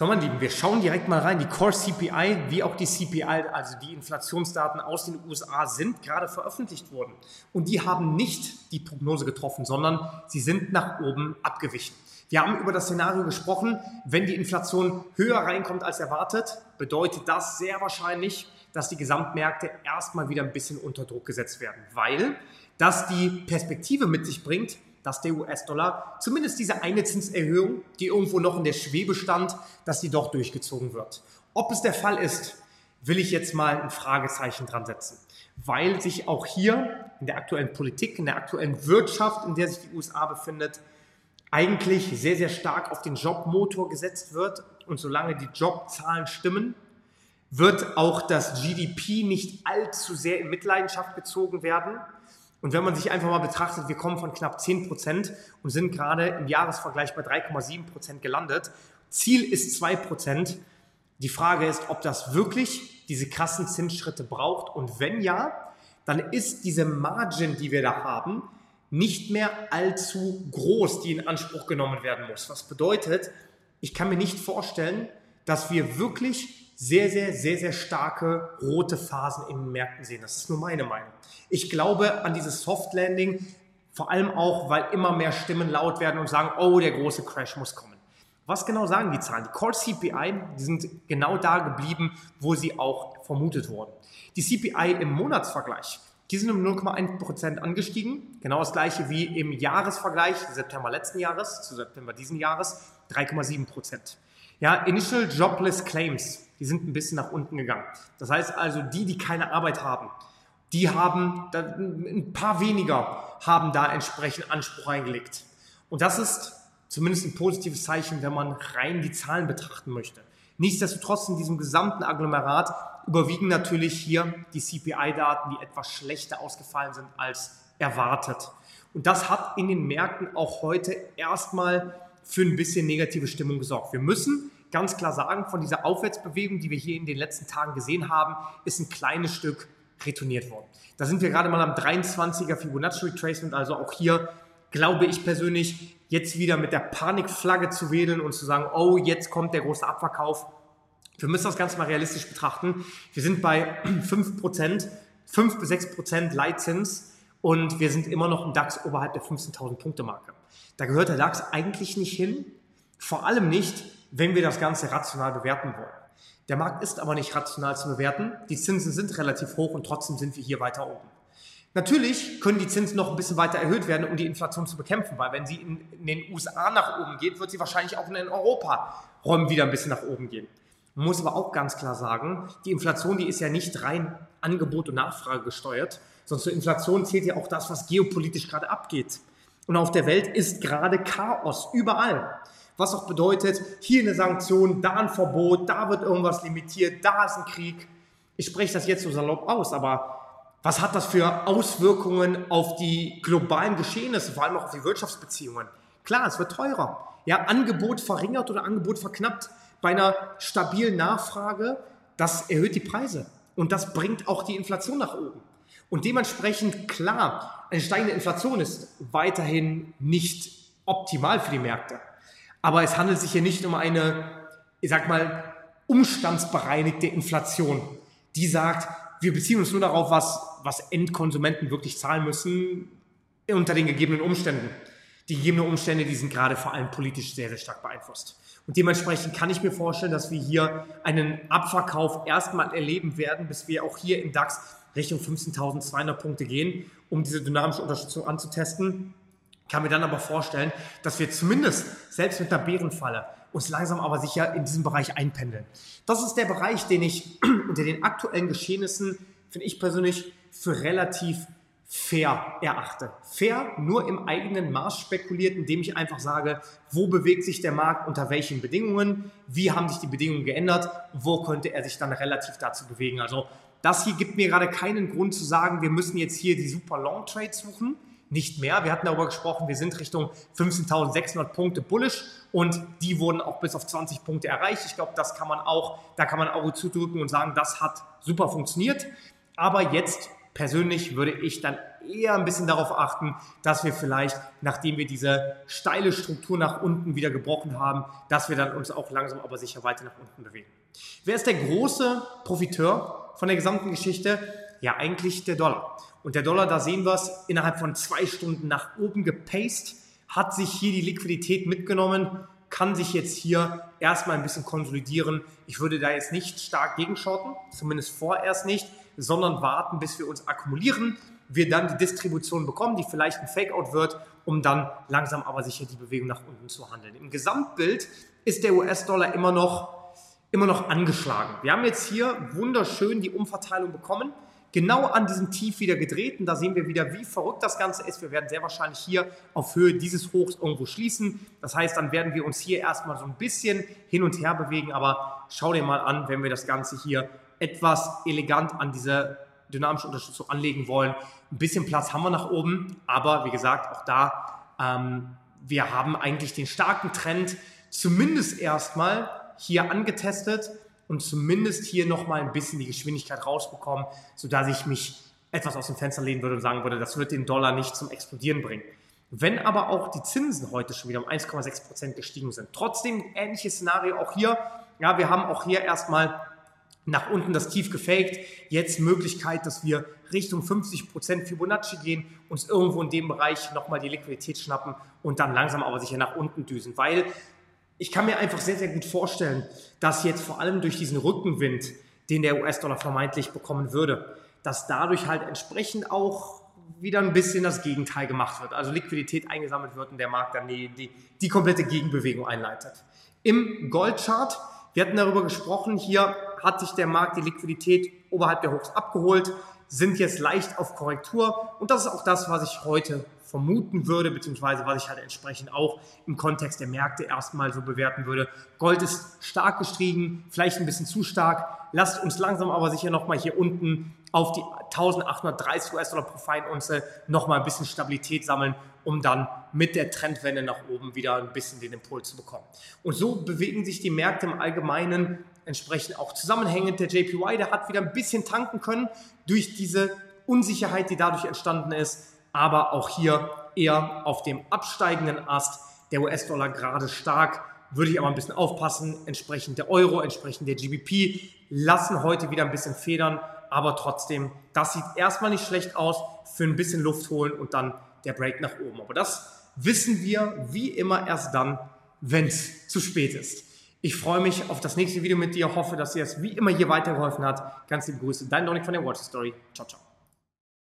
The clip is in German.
So, meine Lieben, wir schauen direkt mal rein. Die Core CPI wie auch die CPI, also die Inflationsdaten aus den USA, sind gerade veröffentlicht worden. Und die haben nicht die Prognose getroffen, sondern sie sind nach oben abgewichen. Wir haben über das Szenario gesprochen, wenn die Inflation höher reinkommt als erwartet, bedeutet das sehr wahrscheinlich, dass die Gesamtmärkte erstmal wieder ein bisschen unter Druck gesetzt werden, weil das die Perspektive mit sich bringt, dass der US-Dollar zumindest diese eine Zinserhöhung, die irgendwo noch in der Schwebe stand, dass die doch durchgezogen wird. Ob es der Fall ist, will ich jetzt mal ein Fragezeichen dran setzen, weil sich auch hier in der aktuellen Politik, in der aktuellen Wirtschaft, in der sich die USA befindet, eigentlich sehr, sehr stark auf den Jobmotor gesetzt wird. Und solange die Jobzahlen stimmen, wird auch das GDP nicht allzu sehr in Mitleidenschaft gezogen werden. Und wenn man sich einfach mal betrachtet, wir kommen von knapp 10 Prozent und sind gerade im Jahresvergleich bei 3,7 Prozent gelandet. Ziel ist 2 Prozent. Die Frage ist, ob das wirklich diese krassen Zinsschritte braucht. Und wenn ja, dann ist diese Margin, die wir da haben, nicht mehr allzu groß, die in Anspruch genommen werden muss. Was bedeutet, ich kann mir nicht vorstellen, dass wir wirklich sehr, sehr, sehr, sehr starke rote Phasen in den Märkten sehen. Das ist nur meine Meinung. Ich glaube an dieses Soft Landing, vor allem auch, weil immer mehr Stimmen laut werden und sagen, oh, der große Crash muss kommen. Was genau sagen die Zahlen? Die Core CPI, die sind genau da geblieben, wo sie auch vermutet wurden. Die CPI im Monatsvergleich, die sind um 0,1% angestiegen. Genau das gleiche wie im Jahresvergleich, September letzten Jahres zu September diesen Jahres, 3,7%. Ja, Initial Jobless Claims, die sind ein bisschen nach unten gegangen. Das heißt also, die, die keine Arbeit haben, die haben, ein paar weniger haben da entsprechend Anspruch eingelegt. Und das ist zumindest ein positives Zeichen, wenn man rein die Zahlen betrachten möchte. Nichtsdestotrotz in diesem gesamten Agglomerat überwiegen natürlich hier die CPI-Daten, die etwas schlechter ausgefallen sind als erwartet. Und das hat in den Märkten auch heute erstmal für ein bisschen negative Stimmung gesorgt. Wir müssen ganz klar sagen, von dieser Aufwärtsbewegung, die wir hier in den letzten Tagen gesehen haben, ist ein kleines Stück retourniert worden. Da sind wir gerade mal am 23er Fibonacci Retracement, also auch hier glaube ich persönlich, jetzt wieder mit der Panikflagge zu wedeln und zu sagen, oh, jetzt kommt der große Abverkauf. Wir müssen das Ganze mal realistisch betrachten. Wir sind bei 5%, 5 bis 6% Leitzins und wir sind immer noch im DAX oberhalb der 15.000 Punkte Marke. Da gehört der DAX eigentlich nicht hin. Vor allem nicht, wenn wir das Ganze rational bewerten wollen. Der Markt ist aber nicht rational zu bewerten. Die Zinsen sind relativ hoch und trotzdem sind wir hier weiter oben. Natürlich können die Zinsen noch ein bisschen weiter erhöht werden, um die Inflation zu bekämpfen, weil wenn sie in, den USA nach oben geht, wird sie wahrscheinlich auch in den Europaräumen wieder ein bisschen nach oben gehen. Man muss aber auch ganz klar sagen, die Inflation, die ist ja nicht rein Angebot und Nachfrage gesteuert, sondern zur Inflation zählt ja auch das, was geopolitisch gerade abgeht. Und auf der Welt ist gerade Chaos überall. Was auch bedeutet, hier eine Sanktion, da ein Verbot, da wird irgendwas limitiert, da ist ein Krieg. Ich spreche das jetzt so salopp aus, aber was hat das für Auswirkungen auf die globalen Geschehnisse, vor allem auch auf die Wirtschaftsbeziehungen? Klar, es wird teurer. Ja, Angebot verringert oder Angebot verknappt. Bei einer stabilen Nachfrage, das erhöht die Preise. Und das bringt auch die Inflation nach oben. Und dementsprechend, klar, eine steigende Inflation ist weiterhin nicht optimal für die Märkte. Aber es handelt sich hier nicht um eine, ich sag mal, umstandsbereinigte Inflation, die sagt, wir beziehen uns nur darauf, was, was Endkonsumenten wirklich zahlen müssen unter den gegebenen Umständen. Die gegebenen Umstände, die sind gerade vor allem politisch sehr, sehr stark beeinflusst. Und dementsprechend kann ich mir vorstellen, dass wir hier einen Abverkauf erstmal erleben werden, bis wir auch hier im DAX Richtung 15.200 Punkte gehen, um diese dynamische Unterstützung anzutesten kann mir dann aber vorstellen, dass wir zumindest selbst mit der Bärenfalle uns langsam aber sicher in diesem Bereich einpendeln. Das ist der Bereich, den ich unter den aktuellen Geschehnissen, finde ich persönlich, für relativ fair erachte. Fair nur im eigenen Maß spekuliert, indem ich einfach sage, wo bewegt sich der Markt, unter welchen Bedingungen, wie haben sich die Bedingungen geändert, wo könnte er sich dann relativ dazu bewegen. Also das hier gibt mir gerade keinen Grund zu sagen, wir müssen jetzt hier die super Long Trades suchen nicht mehr. Wir hatten darüber gesprochen, wir sind Richtung 15.600 Punkte bullish und die wurden auch bis auf 20 Punkte erreicht. Ich glaube, das kann man auch, da kann man Auge zudrücken und sagen, das hat super funktioniert. Aber jetzt Persönlich würde ich dann eher ein bisschen darauf achten, dass wir vielleicht, nachdem wir diese steile Struktur nach unten wieder gebrochen haben, dass wir dann uns auch langsam aber sicher weiter nach unten bewegen. Wer ist der große Profiteur von der gesamten Geschichte? Ja, eigentlich der Dollar. Und der Dollar, da sehen wir es, innerhalb von zwei Stunden nach oben gepaced, hat sich hier die Liquidität mitgenommen, kann sich jetzt hier erstmal ein bisschen konsolidieren. Ich würde da jetzt nicht stark gegenschotten, zumindest vorerst nicht, sondern warten, bis wir uns akkumulieren, wir dann die Distribution bekommen, die vielleicht ein Fakeout wird, um dann langsam aber sicher die Bewegung nach unten zu handeln. Im Gesamtbild ist der US-Dollar immer noch, immer noch angeschlagen. Wir haben jetzt hier wunderschön die Umverteilung bekommen genau an diesem Tief wieder gedreht. Und da sehen wir wieder, wie verrückt das Ganze ist. Wir werden sehr wahrscheinlich hier auf Höhe dieses Hochs irgendwo schließen. Das heißt, dann werden wir uns hier erstmal so ein bisschen hin und her bewegen. Aber schau dir mal an, wenn wir das Ganze hier etwas elegant an diese dynamische Unterstützung anlegen wollen. Ein bisschen Platz haben wir nach oben. Aber wie gesagt, auch da, ähm, wir haben eigentlich den starken Trend zumindest erstmal hier angetestet und zumindest hier nochmal ein bisschen die Geschwindigkeit rausbekommen, sodass ich mich etwas aus dem Fenster lehnen würde und sagen würde, das wird den Dollar nicht zum Explodieren bringen. Wenn aber auch die Zinsen heute schon wieder um 1,6 Prozent gestiegen sind, trotzdem ähnliches Szenario auch hier. Ja, wir haben auch hier erstmal nach unten das Tief gefaked. Jetzt Möglichkeit, dass wir Richtung 50 Prozent Fibonacci gehen, uns irgendwo in dem Bereich nochmal die Liquidität schnappen und dann langsam aber sicher nach unten düsen. Weil ich kann mir einfach sehr, sehr gut vorstellen, dass jetzt vor allem durch diesen Rückenwind, den der US-Dollar vermeintlich bekommen würde, dass dadurch halt entsprechend auch wieder ein bisschen das Gegenteil gemacht wird. Also Liquidität eingesammelt wird und der Markt dann die, die, die komplette Gegenbewegung einleitet. Im Goldchart, wir hatten darüber gesprochen, hier hat sich der Markt die Liquidität oberhalb der Hochs abgeholt, sind jetzt leicht auf Korrektur und das ist auch das, was ich heute vermuten würde, beziehungsweise was ich halt entsprechend auch im Kontext der Märkte erstmal so bewerten würde. Gold ist stark gestiegen, vielleicht ein bisschen zu stark. Lasst uns langsam aber sicher nochmal hier unten auf die 1830 US-Dollar pro Feinunze nochmal ein bisschen Stabilität sammeln, um dann mit der Trendwende nach oben wieder ein bisschen den Impuls zu bekommen. Und so bewegen sich die Märkte im Allgemeinen entsprechend auch zusammenhängend. Der JPY, der hat wieder ein bisschen tanken können durch diese Unsicherheit, die dadurch entstanden ist aber auch hier eher auf dem absteigenden Ast. Der US-Dollar gerade stark, würde ich aber ein bisschen aufpassen. Entsprechend der Euro, entsprechend der GBP lassen heute wieder ein bisschen federn, aber trotzdem, das sieht erstmal nicht schlecht aus. Für ein bisschen Luft holen und dann der Break nach oben. Aber das wissen wir wie immer erst dann, wenn es zu spät ist. Ich freue mich auf das nächste Video mit dir, hoffe, dass dir es wie immer hier weitergeholfen hat. Ganz liebe Grüße, dein Dominik von der Watch Story. Ciao, ciao.